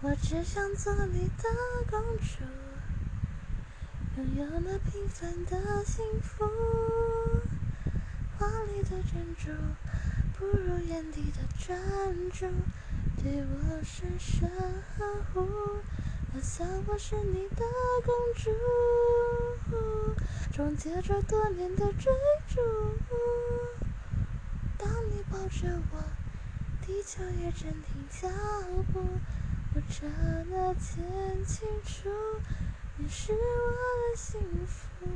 我只想做你的公主，拥有那平凡的幸福。华丽的珍珠不如眼底的专注，对我深深呵护。我想我是你的公主，终结这多年的追逐。当你抱着我，地球也暂停脚步。刹那间清楚，你是我的幸福。